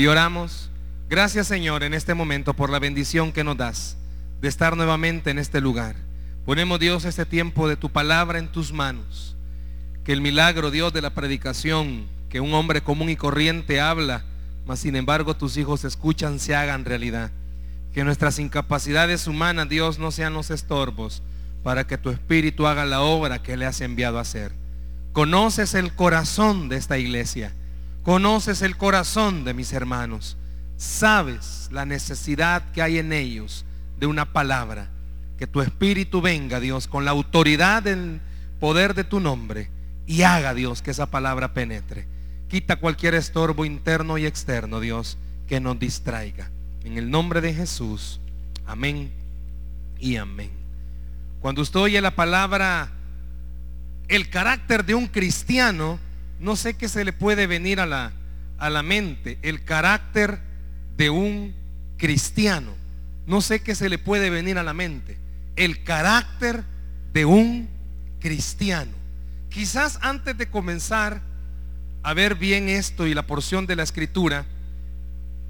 Y oramos. Gracias Señor en este momento por la bendición que nos das de estar nuevamente en este lugar. Ponemos Dios este tiempo de tu palabra en tus manos. Que el milagro Dios de la predicación, que un hombre común y corriente habla, mas sin embargo tus hijos escuchan, se hagan realidad. Que nuestras incapacidades humanas Dios no sean los estorbos para que tu espíritu haga la obra que le has enviado a hacer. Conoces el corazón de esta iglesia. Conoces el corazón de mis hermanos. Sabes la necesidad que hay en ellos de una palabra. Que tu espíritu venga, Dios, con la autoridad del poder de tu nombre y haga, Dios, que esa palabra penetre. Quita cualquier estorbo interno y externo, Dios, que nos distraiga. En el nombre de Jesús. Amén y amén. Cuando usted oye la palabra, el carácter de un cristiano, no sé qué se le puede venir a la, a la mente. El carácter de un cristiano. No sé qué se le puede venir a la mente. El carácter de un cristiano. Quizás antes de comenzar a ver bien esto y la porción de la escritura,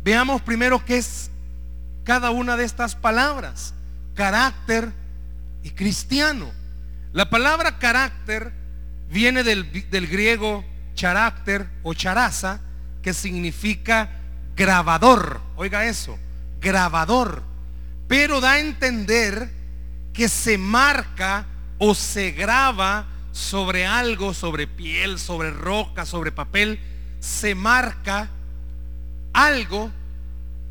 veamos primero qué es cada una de estas palabras. Carácter y cristiano. La palabra carácter viene del, del griego charácter o charaza, que significa grabador. Oiga eso, grabador. Pero da a entender que se marca o se graba sobre algo, sobre piel, sobre roca, sobre papel. Se marca algo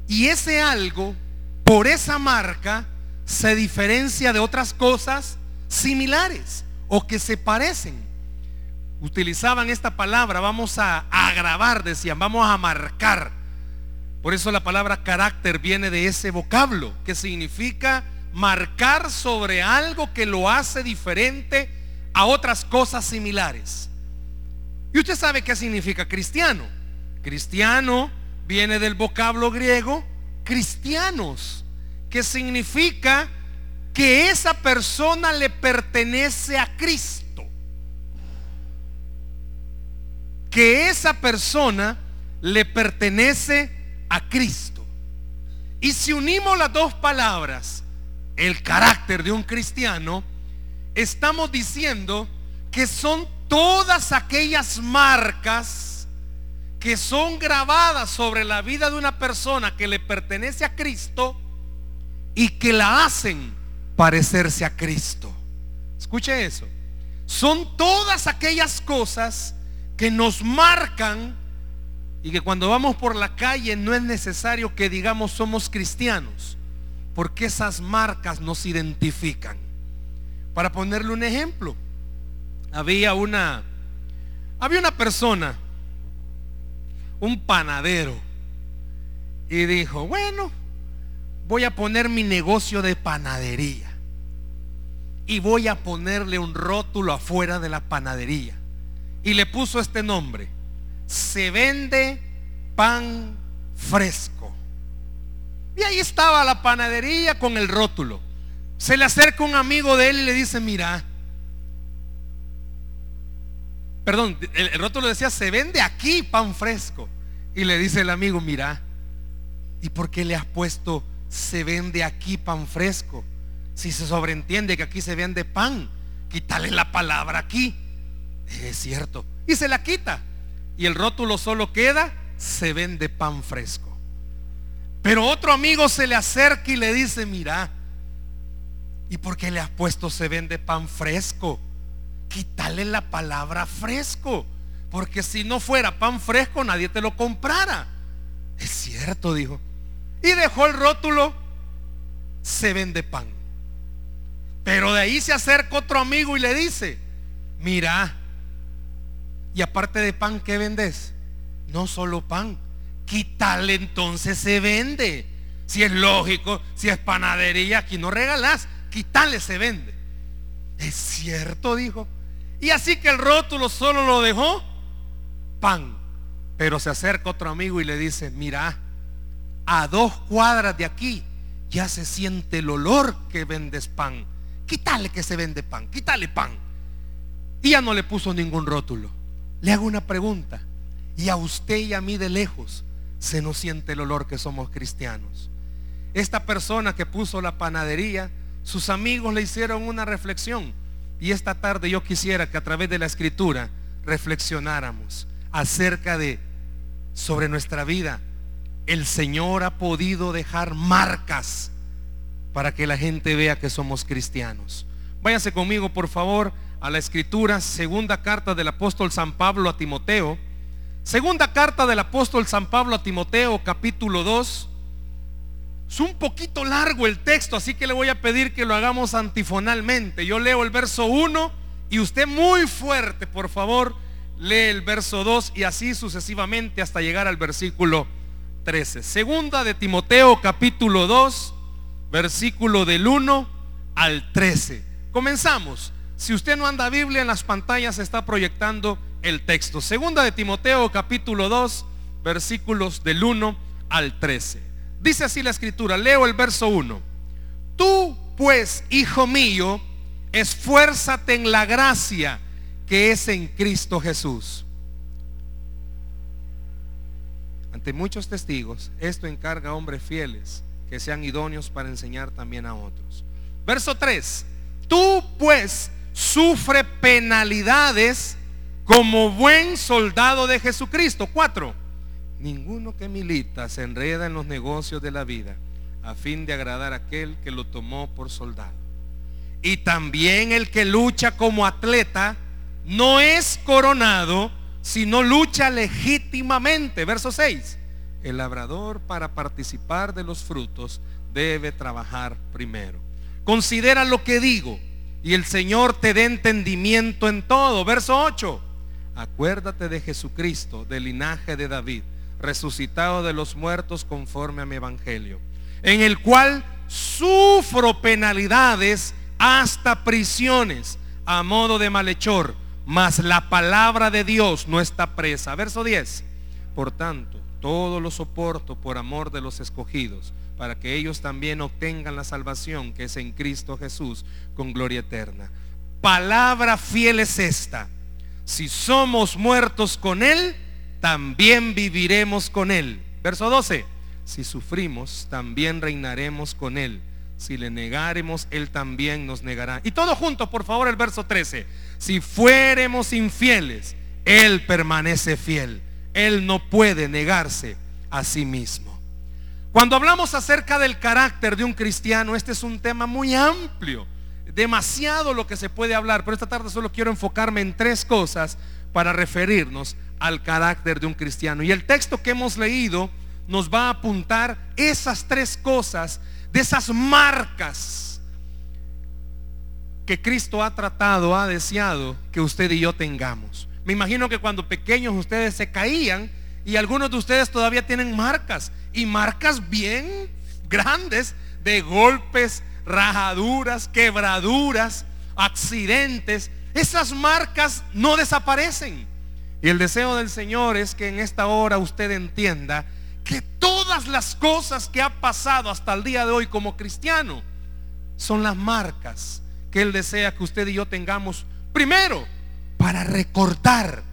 y ese algo, por esa marca, se diferencia de otras cosas similares o que se parecen. Utilizaban esta palabra, vamos a agravar, decían, vamos a marcar. Por eso la palabra carácter viene de ese vocablo, que significa marcar sobre algo que lo hace diferente a otras cosas similares. Y usted sabe qué significa cristiano. Cristiano viene del vocablo griego cristianos que significa que esa persona le pertenece a Cristo. Que esa persona le pertenece a Cristo. Y si unimos las dos palabras, el carácter de un cristiano, estamos diciendo que son todas aquellas marcas que son grabadas sobre la vida de una persona que le pertenece a Cristo y que la hacen parecerse a Cristo. Escuche eso. Son todas aquellas cosas que nos marcan y que cuando vamos por la calle no es necesario que digamos somos cristianos, porque esas marcas nos identifican. Para ponerle un ejemplo, había una había una persona, un panadero, y dijo, bueno, voy a poner mi negocio de panadería. Y voy a ponerle un rótulo afuera de la panadería. Y le puso este nombre. Se vende pan fresco. Y ahí estaba la panadería con el rótulo. Se le acerca un amigo de él y le dice, mira, perdón, el, rótulo decía, se vende aquí pan fresco. Y le dice el amigo, mira, ¿y por qué le has puesto se vende aquí pan fresco. Si se sobreentiende que aquí se vende pan, quítale la palabra aquí. Es cierto. Y se la quita. Y el rótulo solo queda, se vende pan fresco. Pero otro amigo se le acerca y le dice, mira, ¿y por qué le has puesto se vende pan fresco? Quítale la palabra fresco. Porque si no fuera pan fresco, nadie te lo comprara. Es cierto, dijo. Y dejó el rótulo, se vende pan. Pero de ahí se acerca otro amigo y le dice, mira, y aparte de pan, ¿qué vendes? No solo pan, quítale entonces se vende. Si es lógico, si es panadería, aquí no regalás, quítale se vende. Es cierto, dijo. Y así que el rótulo solo lo dejó pan. Pero se acerca otro amigo y le dice, mira, a dos cuadras de aquí ya se siente el olor que vendes pan. Quítale que se vende pan, quítale pan. Y ya no le puso ningún rótulo. Le hago una pregunta. Y a usted y a mí de lejos, se nos siente el olor que somos cristianos. Esta persona que puso la panadería, sus amigos le hicieron una reflexión. Y esta tarde yo quisiera que a través de la escritura reflexionáramos acerca de sobre nuestra vida. El Señor ha podido dejar marcas para que la gente vea que somos cristianos. Váyase conmigo, por favor, a la escritura, segunda carta del apóstol San Pablo a Timoteo. Segunda carta del apóstol San Pablo a Timoteo, capítulo 2. Es un poquito largo el texto, así que le voy a pedir que lo hagamos antifonalmente. Yo leo el verso 1 y usted muy fuerte, por favor, lee el verso 2 y así sucesivamente hasta llegar al versículo 13. Segunda de Timoteo, capítulo 2, versículo del 1 al 13. Comenzamos. Si usted no anda Biblia en las pantallas está proyectando el texto. Segunda de Timoteo capítulo 2 versículos del 1 al 13. Dice así la escritura, leo el verso 1. Tú pues, hijo mío, esfuérzate en la gracia que es en Cristo Jesús. Ante muchos testigos, esto encarga a hombres fieles que sean idóneos para enseñar también a otros. Verso 3. Tú pues sufre penalidades como buen soldado de Jesucristo. Cuatro, ninguno que milita se enreda en los negocios de la vida a fin de agradar a aquel que lo tomó por soldado. Y también el que lucha como atleta no es coronado, sino lucha legítimamente. Verso 6. El labrador para participar de los frutos debe trabajar primero. Considera lo que digo y el Señor te dé entendimiento en todo. Verso 8. Acuérdate de Jesucristo, del linaje de David, resucitado de los muertos conforme a mi evangelio, en el cual sufro penalidades hasta prisiones a modo de malhechor, mas la palabra de Dios no está presa. Verso 10. Por tanto, todo lo soporto por amor de los escogidos para que ellos también obtengan la salvación que es en Cristo Jesús con gloria eterna. Palabra fiel es esta. Si somos muertos con Él, también viviremos con Él. Verso 12. Si sufrimos, también reinaremos con Él. Si le negaremos, Él también nos negará. Y todos juntos, por favor, el verso 13. Si fuéremos infieles, Él permanece fiel. Él no puede negarse a sí mismo. Cuando hablamos acerca del carácter de un cristiano, este es un tema muy amplio, demasiado lo que se puede hablar, pero esta tarde solo quiero enfocarme en tres cosas para referirnos al carácter de un cristiano. Y el texto que hemos leído nos va a apuntar esas tres cosas, de esas marcas que Cristo ha tratado, ha deseado que usted y yo tengamos. Me imagino que cuando pequeños ustedes se caían y algunos de ustedes todavía tienen marcas y marcas bien grandes de golpes, rajaduras, quebraduras, accidentes. Esas marcas no desaparecen. Y el deseo del Señor es que en esta hora usted entienda que todas las cosas que ha pasado hasta el día de hoy como cristiano son las marcas que Él desea que usted y yo tengamos primero para recortar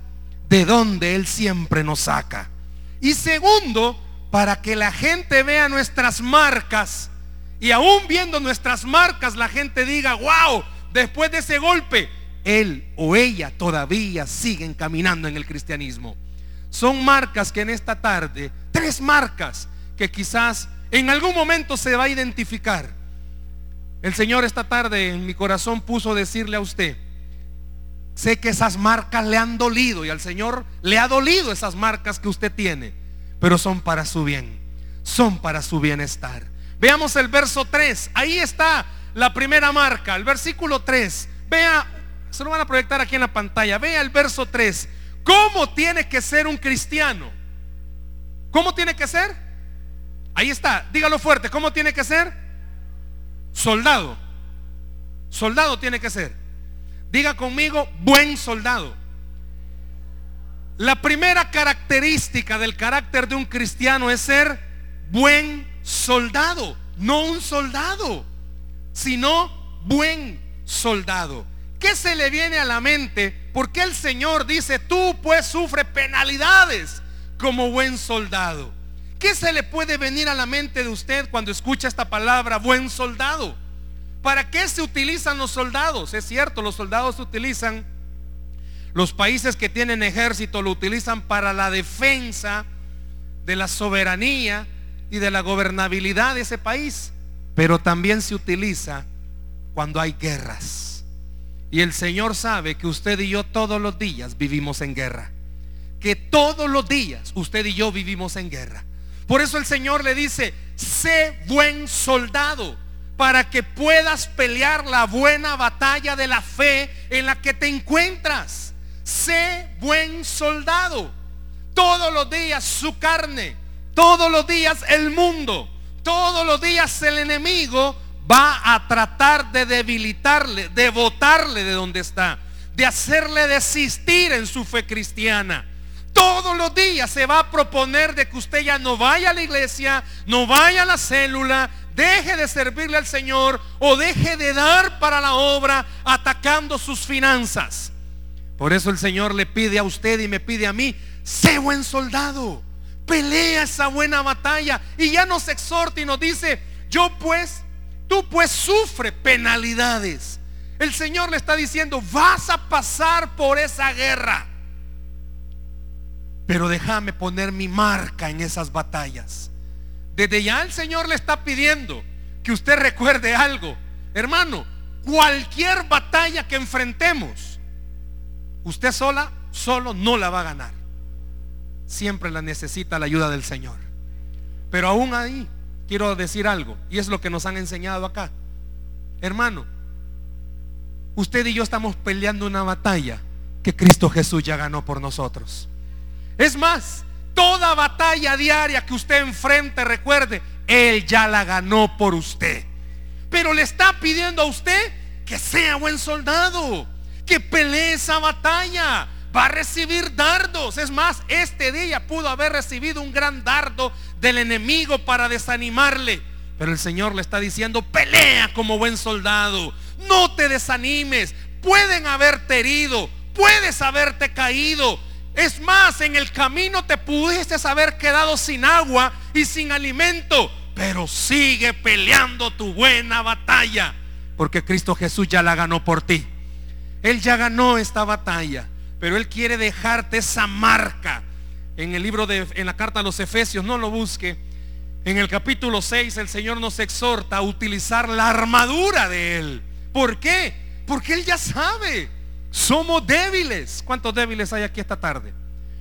de donde Él siempre nos saca. Y segundo, para que la gente vea nuestras marcas y aún viendo nuestras marcas la gente diga, wow, después de ese golpe, él o ella todavía siguen caminando en el cristianismo. Son marcas que en esta tarde, tres marcas que quizás en algún momento se va a identificar. El Señor esta tarde en mi corazón puso decirle a usted, sé que esas marcas le han dolido y al Señor le ha dolido esas marcas que usted tiene pero son para su bien, son para su bienestar. Veamos el verso 3, ahí está la primera marca, el versículo 3. Vea, se lo van a proyectar aquí en la pantalla, vea el verso 3. ¿Cómo tiene que ser un cristiano? ¿Cómo tiene que ser? Ahí está, dígalo fuerte, ¿cómo tiene que ser? Soldado. Soldado tiene que ser. Diga conmigo, buen soldado. La primera característica del carácter de un cristiano es ser buen soldado, no un soldado, sino buen soldado. ¿Qué se le viene a la mente? Porque el Señor dice, tú pues sufre penalidades como buen soldado. ¿Qué se le puede venir a la mente de usted cuando escucha esta palabra, buen soldado? ¿Para qué se utilizan los soldados? Es cierto, los soldados se utilizan, los países que tienen ejército lo utilizan para la defensa de la soberanía y de la gobernabilidad de ese país, pero también se utiliza cuando hay guerras. Y el Señor sabe que usted y yo todos los días vivimos en guerra. Que todos los días usted y yo vivimos en guerra. Por eso el Señor le dice, sé buen soldado para que puedas pelear la buena batalla de la fe en la que te encuentras. Sé buen soldado. Todos los días su carne, todos los días el mundo, todos los días el enemigo va a tratar de debilitarle, de botarle de donde está, de hacerle desistir en su fe cristiana. Todos los días se va a proponer de que usted ya no vaya a la iglesia, no vaya a la célula, deje de servirle al Señor o deje de dar para la obra atacando sus finanzas. Por eso el Señor le pide a usted y me pide a mí, sé buen soldado, pelea esa buena batalla y ya nos exhorta y nos dice, yo pues Tú pues sufre penalidades. El Señor le está diciendo, vas a pasar por esa guerra. Pero déjame poner mi marca en esas batallas. Desde ya el Señor le está pidiendo que usted recuerde algo. Hermano, cualquier batalla que enfrentemos, usted sola, solo no la va a ganar. Siempre la necesita la ayuda del Señor. Pero aún ahí, quiero decir algo, y es lo que nos han enseñado acá. Hermano, usted y yo estamos peleando una batalla que Cristo Jesús ya ganó por nosotros. Es más, toda batalla diaria que usted enfrente, recuerde, Él ya la ganó por usted. Pero le está pidiendo a usted que sea buen soldado, que pelee esa batalla, va a recibir dardos. Es más, este día pudo haber recibido un gran dardo del enemigo para desanimarle. Pero el Señor le está diciendo, pelea como buen soldado. No te desanimes. Pueden haberte herido. Puedes haberte caído. Es más, en el camino te pudiste haber quedado sin agua y sin alimento. Pero sigue peleando tu buena batalla. Porque Cristo Jesús ya la ganó por ti. Él ya ganó esta batalla. Pero Él quiere dejarte esa marca. En el libro de, en la carta a los Efesios, no lo busque. En el capítulo 6 el Señor nos exhorta a utilizar la armadura de Él. ¿Por qué? Porque Él ya sabe. Somos débiles. ¿Cuántos débiles hay aquí esta tarde?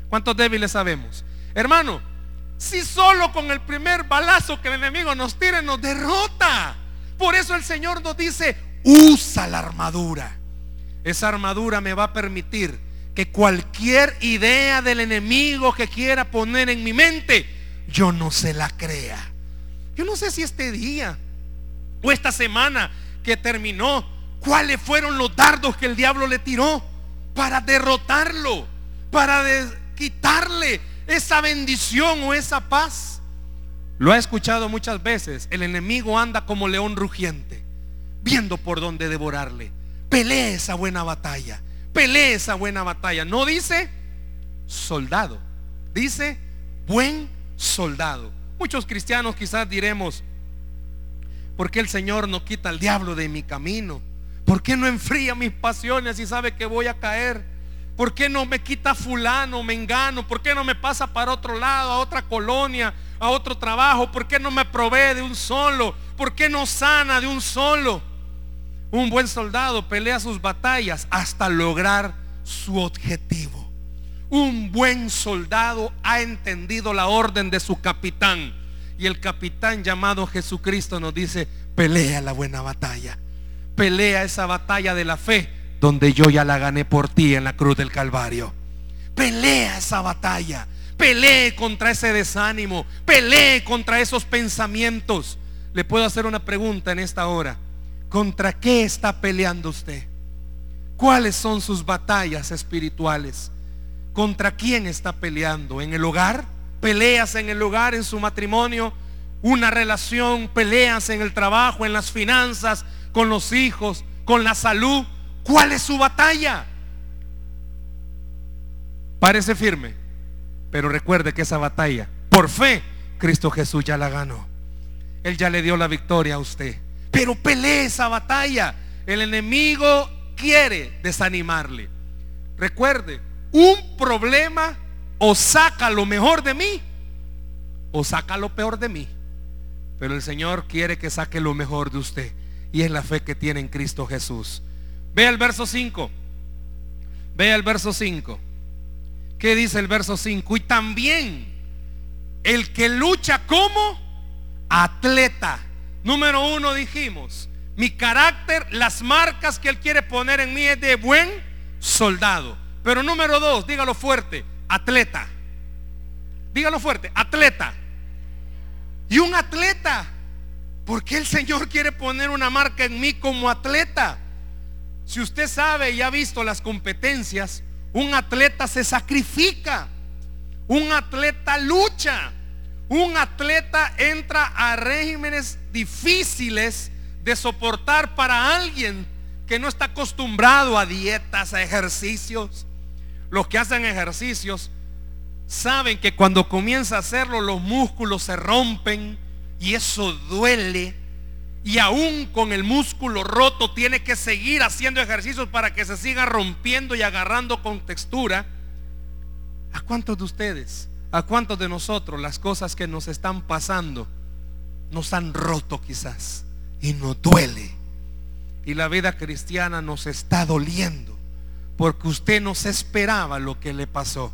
¿Cuántos débiles sabemos? Hermano, si solo con el primer balazo que el enemigo nos tire nos derrota. Por eso el Señor nos dice, usa la armadura. Esa armadura me va a permitir que cualquier idea del enemigo que quiera poner en mi mente, yo no se la crea. Yo no sé si este día o esta semana que terminó, cuáles fueron los dardos que el diablo le tiró para derrotarlo, para quitarle esa bendición o esa paz. Lo ha escuchado muchas veces. El enemigo anda como león rugiente, viendo por dónde devorarle. Pelea esa buena batalla pelee esa buena batalla. No dice soldado, dice buen soldado. Muchos cristianos quizás diremos, ¿por qué el Señor no quita al diablo de mi camino? ¿Por qué no enfría mis pasiones y sabe que voy a caer? ¿Por qué no me quita fulano, me engano? ¿Por qué no me pasa para otro lado, a otra colonia, a otro trabajo? ¿Por qué no me provee de un solo? ¿Por qué no sana de un solo? Un buen soldado pelea sus batallas hasta lograr su objetivo. Un buen soldado ha entendido la orden de su capitán. Y el capitán llamado Jesucristo nos dice, pelea la buena batalla. Pelea esa batalla de la fe donde yo ya la gané por ti en la cruz del Calvario. Pelea esa batalla. Pelee contra ese desánimo. Pelee contra esos pensamientos. Le puedo hacer una pregunta en esta hora. ¿Contra qué está peleando usted? ¿Cuáles son sus batallas espirituales? ¿Contra quién está peleando? ¿En el hogar? ¿Peleas en el hogar, en su matrimonio? ¿Una relación? ¿Peleas en el trabajo, en las finanzas, con los hijos, con la salud? ¿Cuál es su batalla? Parece firme, pero recuerde que esa batalla, por fe, Cristo Jesús ya la ganó. Él ya le dio la victoria a usted. Pero pelee esa batalla. El enemigo quiere desanimarle. Recuerde, un problema o saca lo mejor de mí o saca lo peor de mí. Pero el Señor quiere que saque lo mejor de usted. Y es la fe que tiene en Cristo Jesús. Vea el verso 5. Vea el verso 5. ¿Qué dice el verso 5? Y también el que lucha como atleta. Número uno dijimos, mi carácter, las marcas que Él quiere poner en mí es de buen soldado. Pero número dos, dígalo fuerte, atleta. Dígalo fuerte, atleta. Y un atleta, porque el Señor quiere poner una marca en mí como atleta. Si usted sabe y ha visto las competencias, un atleta se sacrifica. Un atleta lucha. Un atleta entra a regímenes difíciles de soportar para alguien que no está acostumbrado a dietas, a ejercicios. Los que hacen ejercicios saben que cuando comienza a hacerlo los músculos se rompen y eso duele. Y aún con el músculo roto tiene que seguir haciendo ejercicios para que se siga rompiendo y agarrando con textura. ¿A cuántos de ustedes ¿A cuántos de nosotros las cosas que nos están pasando nos han roto quizás y nos duele? Y la vida cristiana nos está doliendo porque usted no esperaba lo que le pasó.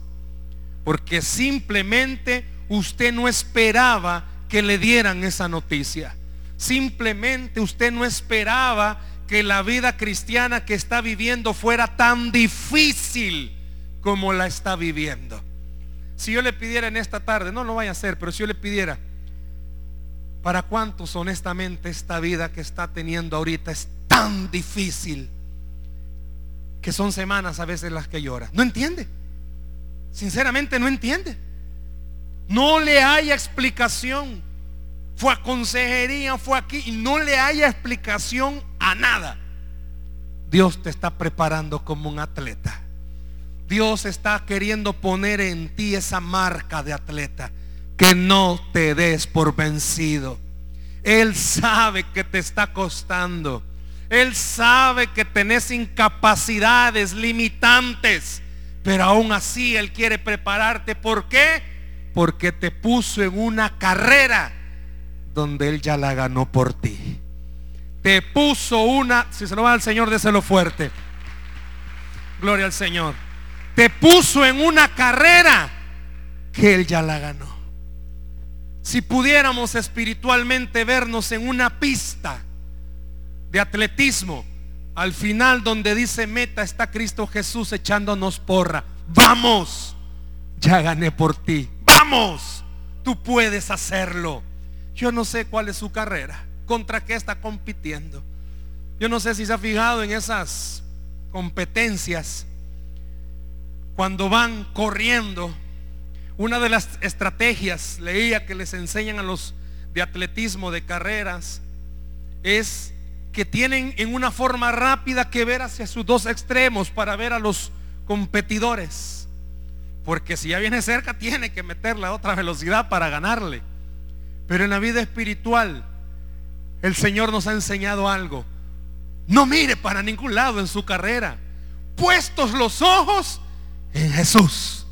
Porque simplemente usted no esperaba que le dieran esa noticia. Simplemente usted no esperaba que la vida cristiana que está viviendo fuera tan difícil como la está viviendo. Si yo le pidiera en esta tarde, no lo vaya a hacer, pero si yo le pidiera, ¿para cuántos honestamente esta vida que está teniendo ahorita es tan difícil que son semanas a veces las que llora? No entiende. Sinceramente no entiende. No le haya explicación. Fue a consejería, fue aquí y no le haya explicación a nada. Dios te está preparando como un atleta. Dios está queriendo poner en ti esa marca de atleta. Que no te des por vencido. Él sabe que te está costando. Él sabe que tenés incapacidades limitantes. Pero aún así Él quiere prepararte. ¿Por qué? Porque te puso en una carrera donde Él ya la ganó por ti. Te puso una, si se lo va al Señor, déselo fuerte. Gloria al Señor te puso en una carrera que Él ya la ganó. Si pudiéramos espiritualmente vernos en una pista de atletismo, al final donde dice meta está Cristo Jesús echándonos porra. Vamos, ya gané por ti. Vamos, tú puedes hacerlo. Yo no sé cuál es su carrera, contra qué está compitiendo. Yo no sé si se ha fijado en esas competencias cuando van corriendo, una de las estrategias, leía que les enseñan a los de atletismo, de carreras, es que tienen en una forma rápida que ver hacia sus dos extremos para ver a los competidores. Porque si ya viene cerca, tiene que meterle a otra velocidad para ganarle. Pero en la vida espiritual, el Señor nos ha enseñado algo. No mire para ningún lado en su carrera. Puestos los ojos en Jesús.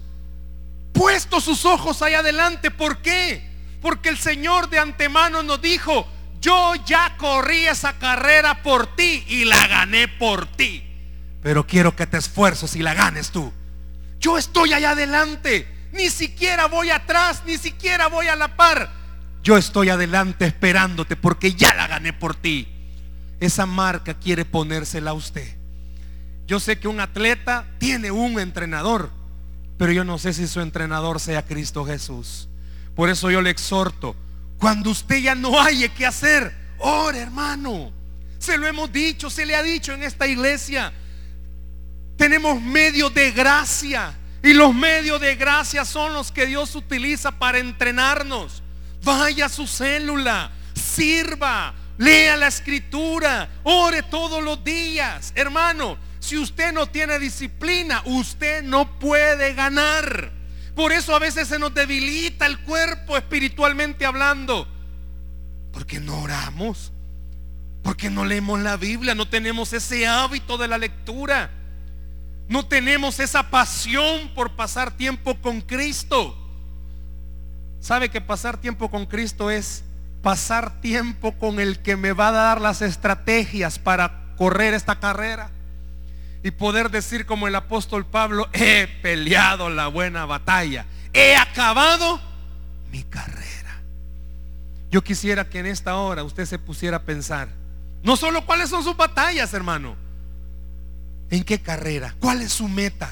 Puesto sus ojos ahí adelante. ¿Por qué? Porque el Señor de antemano nos dijo, yo ya corrí esa carrera por ti y la gané por ti. Pero quiero que te esfuerces y la ganes tú. Yo estoy allá adelante. Ni siquiera voy atrás, ni siquiera voy a la par. Yo estoy adelante esperándote porque ya la gané por ti. Esa marca quiere ponérsela a usted. Yo sé que un atleta tiene un entrenador, pero yo no sé si su entrenador sea Cristo Jesús. Por eso yo le exhorto, cuando usted ya no haya que hacer, ore hermano. Se lo hemos dicho, se le ha dicho en esta iglesia. Tenemos medios de gracia. Y los medios de gracia son los que Dios utiliza para entrenarnos. Vaya a su célula, sirva, lea la escritura, ore todos los días. Hermano, si usted no tiene disciplina, usted no puede ganar. Por eso a veces se nos debilita el cuerpo espiritualmente hablando. Porque no oramos. Porque no leemos la Biblia. No tenemos ese hábito de la lectura. No tenemos esa pasión por pasar tiempo con Cristo. ¿Sabe que pasar tiempo con Cristo es pasar tiempo con el que me va a dar las estrategias para correr esta carrera? Y poder decir como el apóstol Pablo, he peleado la buena batalla, he acabado mi carrera. Yo quisiera que en esta hora usted se pusiera a pensar, no solo cuáles son sus batallas, hermano, en qué carrera, cuál es su meta.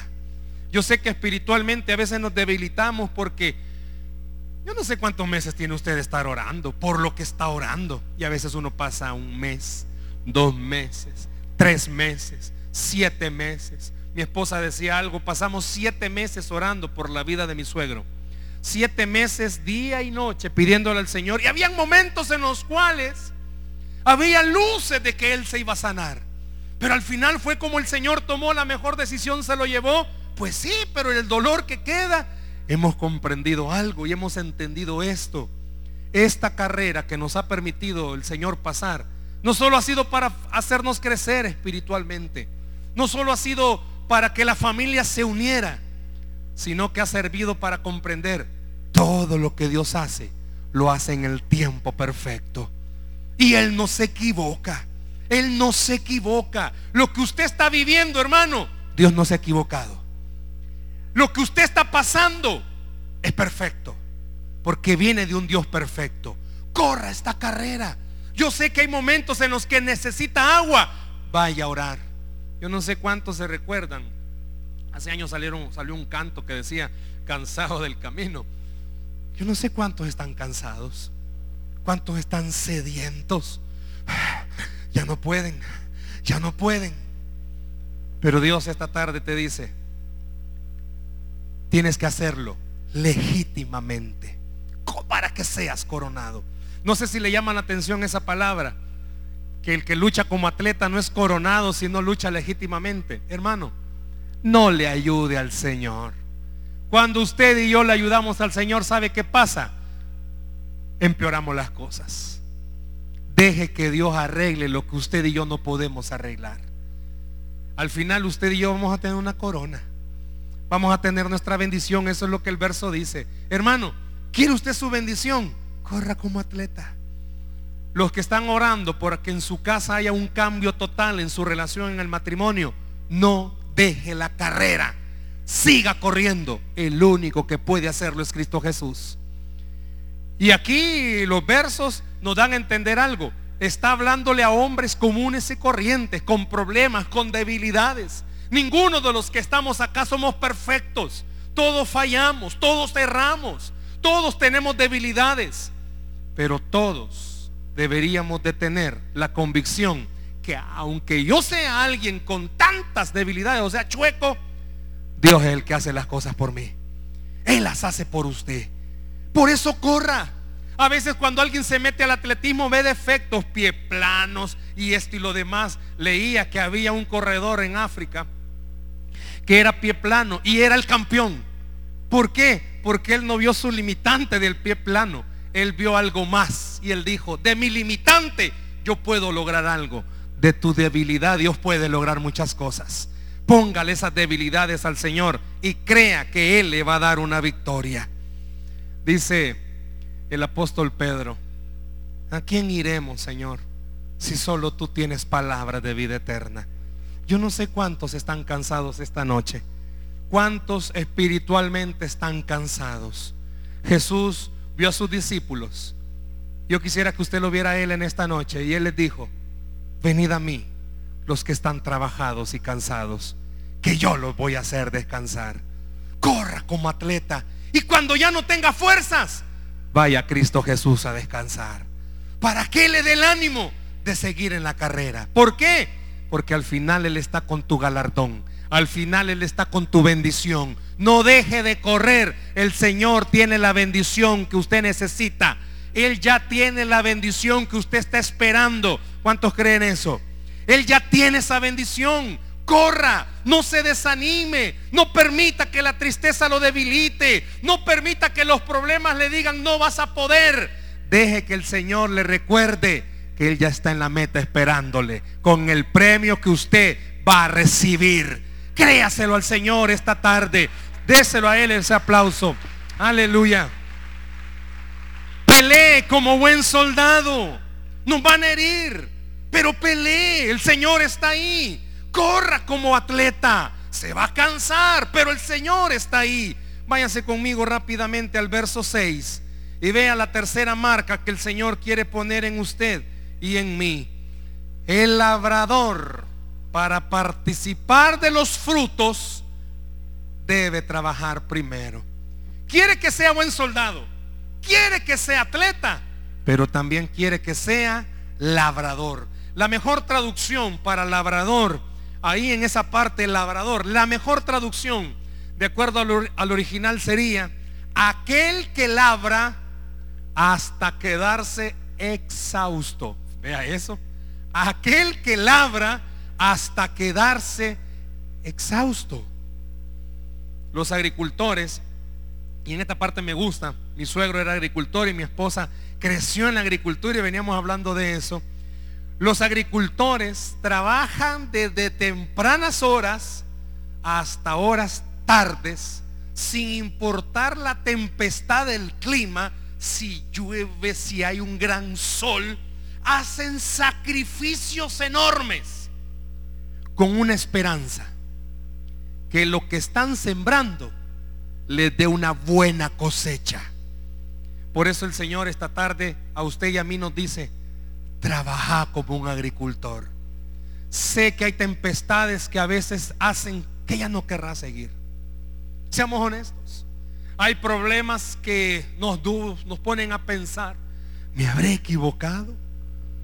Yo sé que espiritualmente a veces nos debilitamos porque yo no sé cuántos meses tiene usted de estar orando, por lo que está orando. Y a veces uno pasa un mes, dos meses, tres meses, siete meses. Mi esposa decía algo, pasamos siete meses orando por la vida de mi suegro. Siete meses, día y noche, pidiéndole al Señor. Y habían momentos en los cuales había luces de que Él se iba a sanar. Pero al final fue como el Señor tomó la mejor decisión, se lo llevó. Pues sí, pero el dolor que queda, hemos comprendido algo y hemos entendido esto. Esta carrera que nos ha permitido el Señor pasar, no solo ha sido para hacernos crecer espiritualmente, no solo ha sido para que la familia se uniera, sino que ha servido para comprender todo lo que Dios hace, lo hace en el tiempo perfecto. Y Él no se equivoca. Él no se equivoca. Lo que usted está viviendo, hermano, Dios no se ha equivocado. Lo que usted está pasando es perfecto. Porque viene de un Dios perfecto. Corra esta carrera. Yo sé que hay momentos en los que necesita agua. Vaya a orar. Yo no sé cuántos se recuerdan. Hace años salieron, salió un canto que decía, cansado del camino. Yo no sé cuántos están cansados. Cuántos están sedientos. Ya no pueden. Ya no pueden. Pero Dios esta tarde te dice, tienes que hacerlo legítimamente para que seas coronado. No sé si le llama la atención esa palabra que el que lucha como atleta no es coronado, sino lucha legítimamente. Hermano, no le ayude al Señor. Cuando usted y yo le ayudamos al Señor, ¿sabe qué pasa? Empeoramos las cosas. Deje que Dios arregle lo que usted y yo no podemos arreglar. Al final usted y yo vamos a tener una corona. Vamos a tener nuestra bendición. Eso es lo que el verso dice. Hermano, ¿quiere usted su bendición? Corra como atleta. Los que están orando por que en su casa haya un cambio total en su relación en el matrimonio, no deje la carrera. Siga corriendo. El único que puede hacerlo es Cristo Jesús. Y aquí los versos nos dan a entender algo. Está hablándole a hombres comunes y corrientes, con problemas, con debilidades. Ninguno de los que estamos acá somos perfectos. Todos fallamos, todos erramos, todos tenemos debilidades. Pero todos deberíamos de tener la convicción que aunque yo sea alguien con tantas debilidades, o sea, chueco, Dios es el que hace las cosas por mí. Él las hace por usted. Por eso corra. A veces cuando alguien se mete al atletismo ve defectos, pie planos y esto y lo demás. Leía que había un corredor en África que era pie plano y era el campeón. ¿Por qué? Porque él no vio su limitante del pie plano él vio algo más y él dijo, de mi limitante yo puedo lograr algo. De tu debilidad Dios puede lograr muchas cosas. Póngale esas debilidades al Señor y crea que Él le va a dar una victoria. Dice el apóstol Pedro, ¿a quién iremos, Señor? Si solo tú tienes palabra de vida eterna. Yo no sé cuántos están cansados esta noche. ¿Cuántos espiritualmente están cansados? Jesús vio a sus discípulos. Yo quisiera que usted lo viera a él en esta noche. Y él les dijo, venid a mí, los que están trabajados y cansados, que yo los voy a hacer descansar. Corra como atleta. Y cuando ya no tenga fuerzas, vaya Cristo Jesús a descansar. ¿Para que le dé el ánimo de seguir en la carrera? ¿Por qué? Porque al final Él está con tu galardón. Al final Él está con tu bendición. No deje de correr. El Señor tiene la bendición que usted necesita. Él ya tiene la bendición que usted está esperando. ¿Cuántos creen eso? Él ya tiene esa bendición. corra, no se desanime, no permita que la tristeza lo debilite, no permita que los problemas le digan no vas a poder. Deje que el Señor le recuerde que Él ya está en la meta esperándole con el premio que usted va a recibir. Créaselo al Señor esta tarde. Déselo a Él ese aplauso. Aleluya. Pelee como buen soldado. Nos van a herir, pero pelee. El Señor está ahí. Corra como atleta. Se va a cansar, pero el Señor está ahí. Váyase conmigo rápidamente al verso 6 y vea la tercera marca que el Señor quiere poner en usted y en mí. El labrador, para participar de los frutos, debe trabajar primero. Quiere que sea buen soldado, quiere que sea atleta, pero también quiere que sea labrador. La mejor traducción para labrador ahí en esa parte labrador. La mejor traducción, de acuerdo al, original, sería aquel que labra hasta quedarse exhausto. Vea eso. Aquel que labra hasta quedarse exhausto. Los agricultores, y en esta parte me gusta, mi suegro era agricultor y mi esposa creció en la agricultura y veníamos hablando de eso los agricultores trabajan desde tempranas horas hasta horas tardes, sin importar la tempestad del clima, si llueve, si hay un gran sol, hacen sacrificios enormes con una esperanza que lo que están sembrando les dé una buena cosecha. Por eso el Señor esta tarde a usted y a mí nos dice, trabaja como un agricultor. Sé que hay tempestades que a veces hacen que ella no querrá seguir. Seamos honestos. Hay problemas que nos, nos ponen a pensar, ¿me habré equivocado?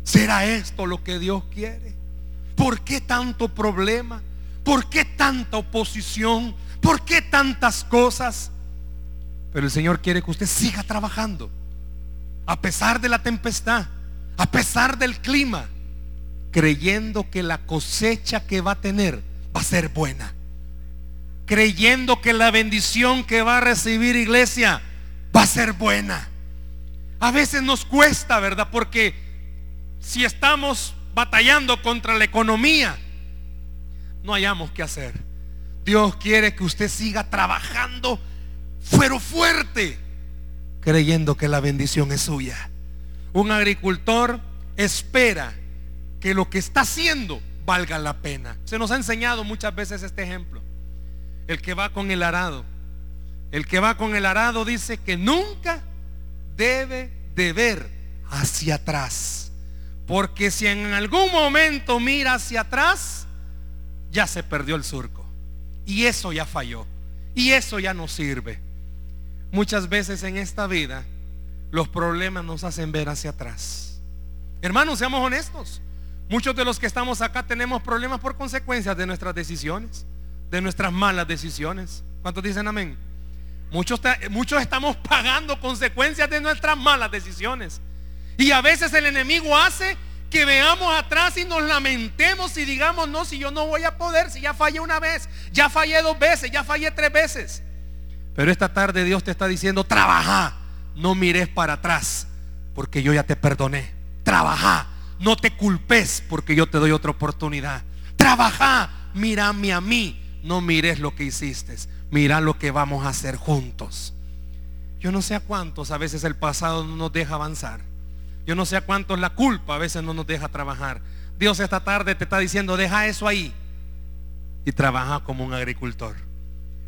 ¿Será esto lo que Dios quiere? ¿Por qué tanto problema? ¿Por qué tanta oposición? ¿Por qué tantas cosas? Pero el Señor quiere que usted siga trabajando. A pesar de la tempestad a pesar del clima, creyendo que la cosecha que va a tener va a ser buena. Creyendo que la bendición que va a recibir iglesia va a ser buena. A veces nos cuesta, ¿verdad? Porque si estamos batallando contra la economía, no hayamos que hacer. Dios quiere que usted siga trabajando, pero fuerte, creyendo que la bendición es suya. Un agricultor espera que lo que está haciendo valga la pena. Se nos ha enseñado muchas veces este ejemplo. El que va con el arado. El que va con el arado dice que nunca debe de ver hacia atrás. Porque si en algún momento mira hacia atrás, ya se perdió el surco. Y eso ya falló. Y eso ya no sirve. Muchas veces en esta vida los problemas nos hacen ver hacia atrás. Hermanos, seamos honestos. Muchos de los que estamos acá tenemos problemas por consecuencias de nuestras decisiones, de nuestras malas decisiones. ¿Cuántos dicen amén? Muchos, muchos estamos pagando consecuencias de nuestras malas decisiones. Y a veces el enemigo hace que veamos atrás y nos lamentemos y digamos, no, si yo no voy a poder, si ya fallé una vez, ya fallé dos veces, ya fallé tres veces. Pero esta tarde Dios te está diciendo, trabaja no mires para atrás, porque yo ya te perdoné. Trabaja, no te culpes, porque yo te doy otra oportunidad. Trabaja, mírame a mí, no mires lo que hiciste, mira lo que vamos a hacer juntos. Yo no sé a cuántos a veces el pasado no nos deja avanzar. Yo no sé a cuántos la culpa a veces no nos deja trabajar. Dios esta tarde te está diciendo, deja eso ahí y trabaja como un agricultor.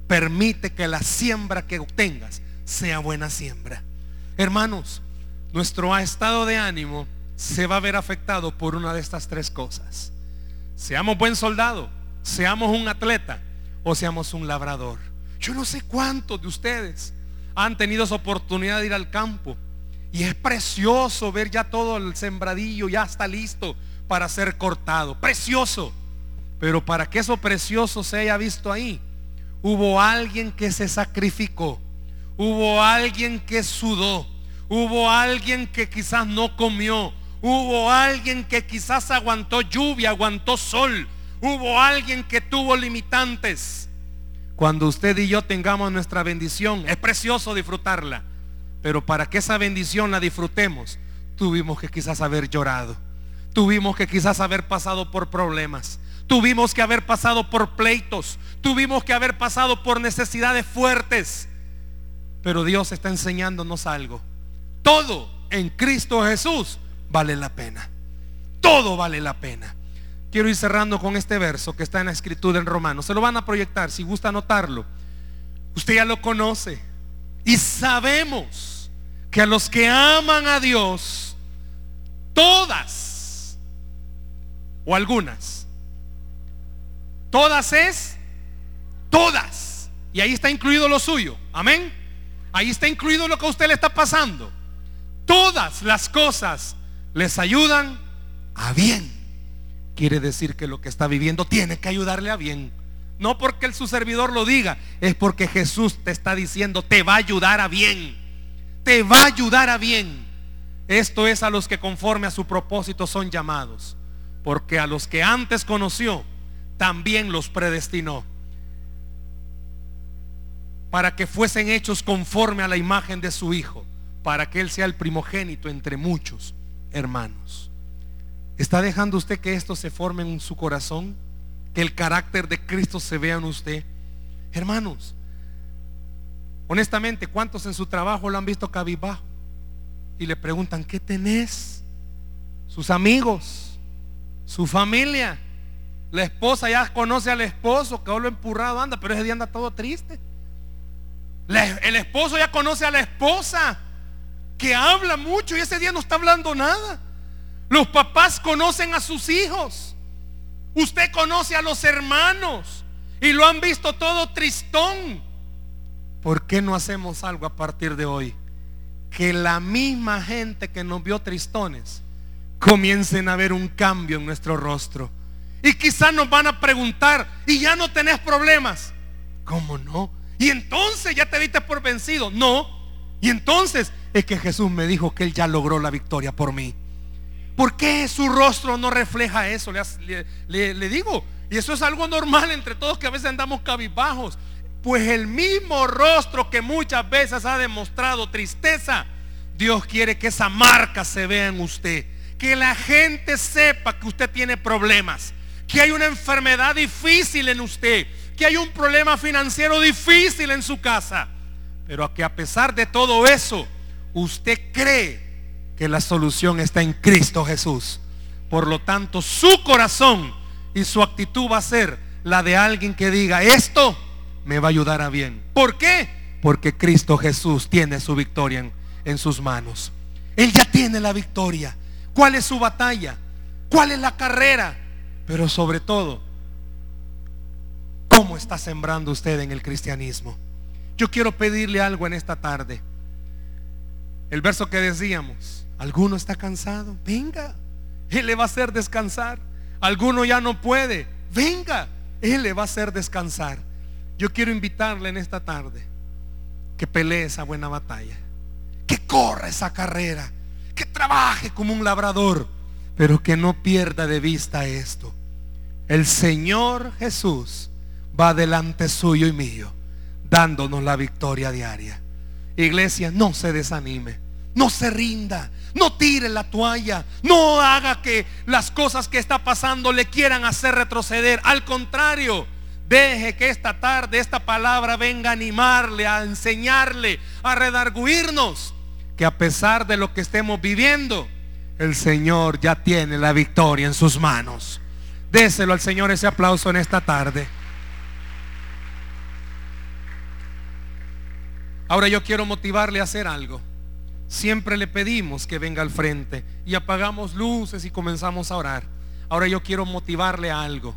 Permite que la siembra que obtengas sea buena siembra. Hermanos, nuestro estado de ánimo se va a ver afectado por una de estas tres cosas. Seamos buen soldado, seamos un atleta o seamos un labrador. Yo no sé cuántos de ustedes han tenido esa oportunidad de ir al campo y es precioso ver ya todo el sembradillo, ya está listo para ser cortado. Precioso. Pero para que eso precioso se haya visto ahí, hubo alguien que se sacrificó Hubo alguien que sudó. Hubo alguien que quizás no comió. Hubo alguien que quizás aguantó lluvia, aguantó sol. hubo alguien que tuvo limitantes. Cuando usted y yo tengamos nuestra bendición, es precioso disfrutarla. Pero para que esa bendición la disfrutemos, tuvimos que quizás haber llorado. Tuvimos que quizás haber pasado por problemas. Tuvimos que haber pasado por pleitos. Tuvimos que haber pasado por necesidades fuertes. Pero Dios está enseñándonos algo. Todo en Cristo Jesús vale la pena. Todo vale la pena. Quiero ir cerrando con este verso que está en la escritura en Romanos. Se lo van a proyectar si gusta anotarlo. Usted ya lo conoce. Y sabemos que a los que aman a Dios, todas o algunas, todas es, todas. Y ahí está incluido lo suyo. Amén. Ahí está incluido lo que a usted le está pasando. Todas las cosas les ayudan a bien. Quiere decir que lo que está viviendo tiene que ayudarle a bien. No porque el, su servidor lo diga, es porque Jesús te está diciendo, te va a ayudar a bien. Te va a ayudar a bien. Esto es a los que conforme a su propósito son llamados. Porque a los que antes conoció, también los predestinó. Para que fuesen hechos conforme a la imagen de su Hijo. Para que Él sea el primogénito entre muchos hermanos. ¿Está dejando usted que esto se forme en su corazón? Que el carácter de Cristo se vea en usted. Hermanos, honestamente, ¿cuántos en su trabajo lo han visto cabizbajo? Y le preguntan, ¿qué tenés? Sus amigos, su familia. La esposa ya conoce al esposo, que lo empurrado anda, pero ese día anda todo triste. el esposo ya conoce a la esposa, que habla mucho y ese día no está hablando nada. Los papás conocen a sus hijos. Usted conoce a los hermanos y lo han visto todo tristón. ¿Por qué no hacemos algo a partir de hoy? Que la misma gente que nos vio tristones comiencen a ver un cambio en nuestro rostro. Y quizás nos van a preguntar, ¿y ya no tenés problemas? ¿Cómo no? Y entonces ya te viste por vencido. No. Y entonces es que Jesús me dijo que Él ya logró la victoria por mí. ¿Por qué su rostro no refleja eso? Le, digo, y eso es algo normal entre todos que a veces andamos cabizbajos. Pues el mismo rostro que muchas veces ha demostrado tristeza, Dios quiere que esa marca se vea en usted. Que la gente sepa que usted tiene problemas. Que hay una enfermedad difícil en usted. Que hay un problema financiero difícil en su casa. Pero que a pesar de todo eso, usted cree que la solución está en Cristo Jesús. Por lo tanto, su corazón y su actitud va a ser la de alguien que diga, esto me va a ayudar a bien. ¿Por qué? Porque Cristo Jesús tiene su victoria en, en sus manos. Él ya tiene la victoria. ¿Cuál es su batalla? ¿Cuál es la carrera? Pero sobre todo, ¿cómo está sembrando usted en el cristianismo? Yo quiero pedirle algo en esta tarde. El verso que decíamos, ¿Alguno está cansado? Venga. Él le va a hacer descansar. Alguno ya no puede. Venga. Él le va a hacer descansar. Yo quiero invitarle en esta tarde que pelee esa buena batalla. Que corra esa carrera. Que trabaje como un labrador. Pero que no pierda de vista esto. El Señor Jesús va delante suyo y mío. Dándonos la victoria diaria. Iglesia, no se desanime. No se rinda. No tire la toalla. No haga que las cosas que está pasando le quieran hacer retroceder. Al contrario, deje que esta tarde esta palabra venga a animarle, a enseñarle, a redarguirnos. Que a pesar de lo que estemos viviendo, el Señor ya tiene la victoria en sus manos. Déselo al Señor ese aplauso en esta tarde. Ahora yo quiero motivarle a hacer algo. Siempre le pedimos que venga al frente y apagamos luces y comenzamos a orar. Ahora yo quiero motivarle a algo.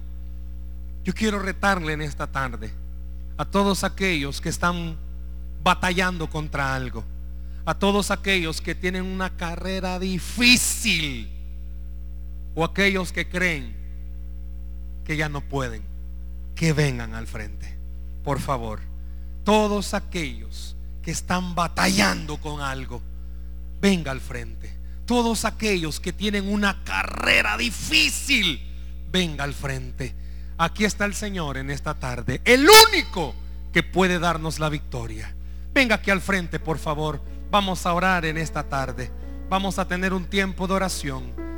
Yo quiero retarle en esta tarde a todos aquellos que están batallando contra algo. A todos aquellos que tienen una carrera difícil. O aquellos que creen que ya no pueden. Que vengan al frente. Por favor. Todos aquellos que están batallando con algo venga al frente. Todos aquellos que tienen una carrera difícil, venga al frente. Aquí está el Señor en esta tarde, el único que puede darnos la victoria. Venga aquí al frente, por favor. Vamos a orar en esta tarde. Vamos a tener un tiempo de oración.